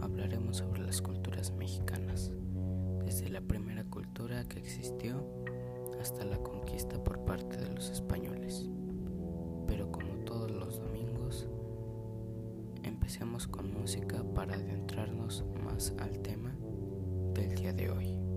hablaremos sobre las culturas mexicanas, desde la primera cultura que existió hasta la conquista por parte de los españoles. Pero como todos los domingos, empecemos con música para adentrarnos más al tema del día de hoy.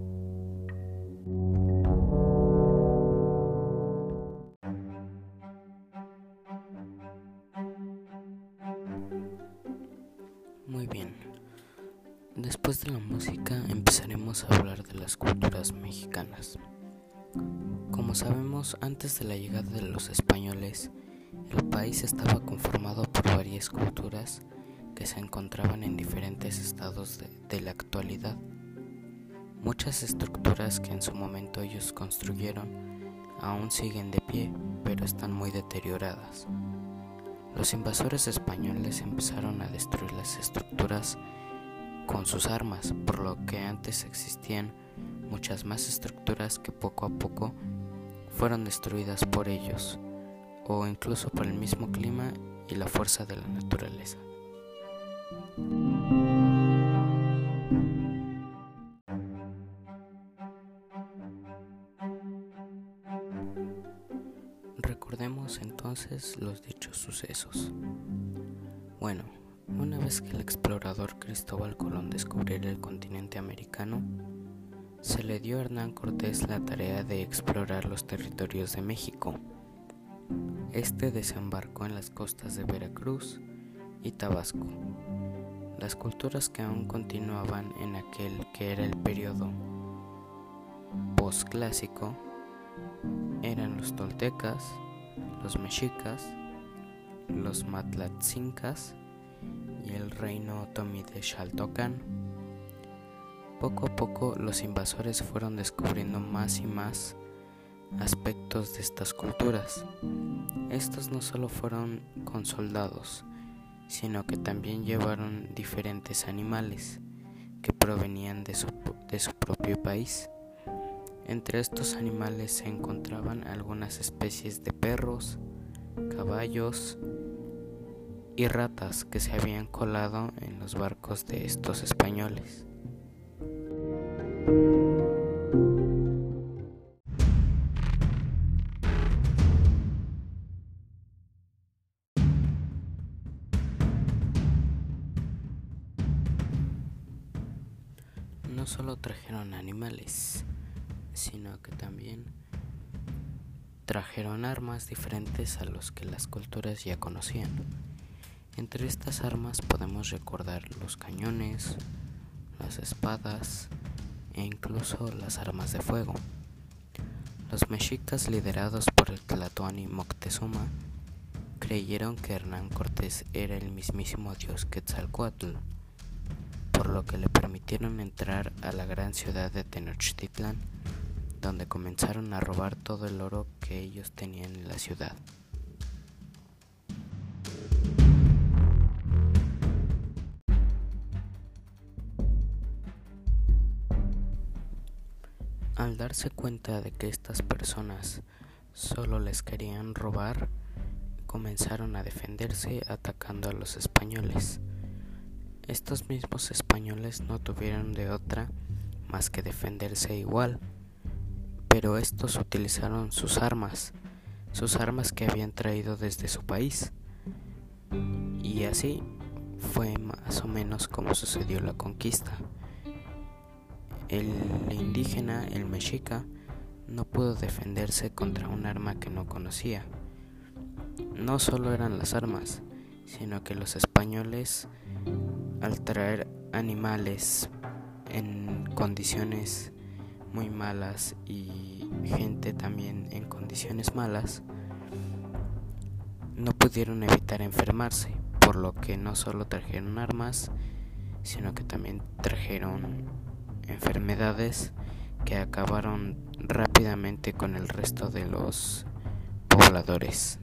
Después de la música empezaremos a hablar de las culturas mexicanas. Como sabemos, antes de la llegada de los españoles, el país estaba conformado por varias culturas que se encontraban en diferentes estados de, la actualidad. Muchas estructuras que en su momento ellos construyeron aún siguen de pie, pero están muy deterioradas. Los invasores españoles empezaron a destruir las estructuras con sus armas, por lo que antes existían muchas más estructuras que poco a poco fueron destruidas por ellos, o incluso por el mismo clima y la fuerza de la naturaleza. Recordemos entonces los dichos sucesos. Bueno, una vez que el explorador Cristóbal Colón descubriera el continente americano, se le dio a Hernán Cortés la tarea de explorar los territorios de México. Este desembarcó en las costas de Veracruz y Tabasco. Las culturas que aún continuaban en aquel que era el periodo posclásico eran los toltecas, los mexicas, los matlatzincas y el reino otomí de Xaltocan. Poco a poco los invasores fueron descubriendo más y más aspectos de estas culturas. Estos no solo fueron con soldados, sino que también llevaron diferentes animales que provenían de su, de su propio país. Entre estos animales se encontraban algunas especies de perros, caballos y ratas que se habían colado en los barcos de estos españoles. No solo trajeron animales, sino que también trajeron armas diferentes a los que las culturas ya conocían. Entre estas armas podemos recordar los cañones, las espadas e incluso las armas de fuego. Los mexicas liderados por el Tlatoani Moctezuma creyeron que Hernán Cortés era el mismísimo dios Quetzalcoatl, por lo que le permitieron entrar a la gran ciudad de Tenochtitlan donde comenzaron a robar todo el oro que ellos tenían en la ciudad. Al darse cuenta de que estas personas solo les querían robar, comenzaron a defenderse atacando a los españoles. Estos mismos españoles no tuvieron de otra más que defenderse igual pero estos utilizaron sus armas, sus armas que habían traído desde su país. Y así fue más o menos como sucedió la conquista. El indígena, el mexica, no pudo defenderse contra un arma que no conocía. No solo eran las armas, sino que los españoles, al traer animales en condiciones muy malas y gente también en condiciones malas, no pudieron evitar enfermarse, por lo que no solo trajeron armas, sino que también trajeron enfermedades que acabaron rápidamente con el resto de los pobladores.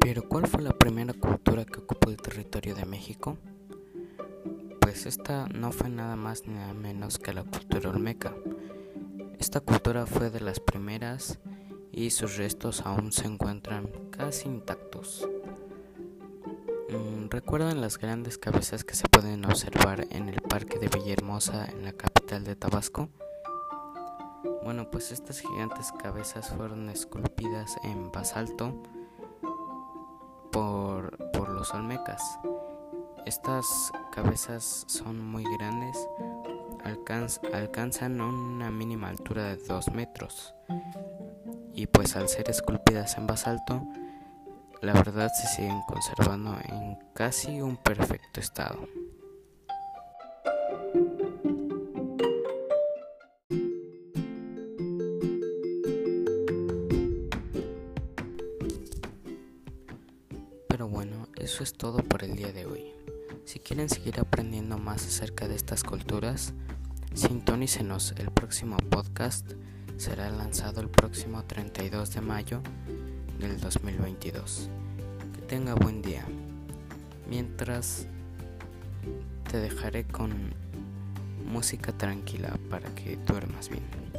Pero ¿cuál fue la primera cultura que ocupó el territorio de México? Pues esta no fue nada más ni nada menos que la cultura olmeca. Esta cultura fue de las primeras y sus restos aún se encuentran casi intactos. Mm, ¿Recuerdan las grandes cabezas que se pueden observar en el Parque de Villahermosa en la capital de Tabasco? Bueno, pues estas gigantes cabezas fueron esculpidas en basalto por, por los olmecas. Estas cabezas son muy grandes, alcanzan una mínima altura de 2 metros y pues al ser esculpidas en basalto, la verdad se siguen conservando en casi un perfecto estado. Pero bueno, eso es todo por el día de hoy. Si quieren seguir aprendiendo más acerca de estas culturas, sintonícenos el próximo podcast será lanzado el próximo 32 de mayo del 2022. Que tenga buen día. Mientras te dejaré con música tranquila para que duermas bien.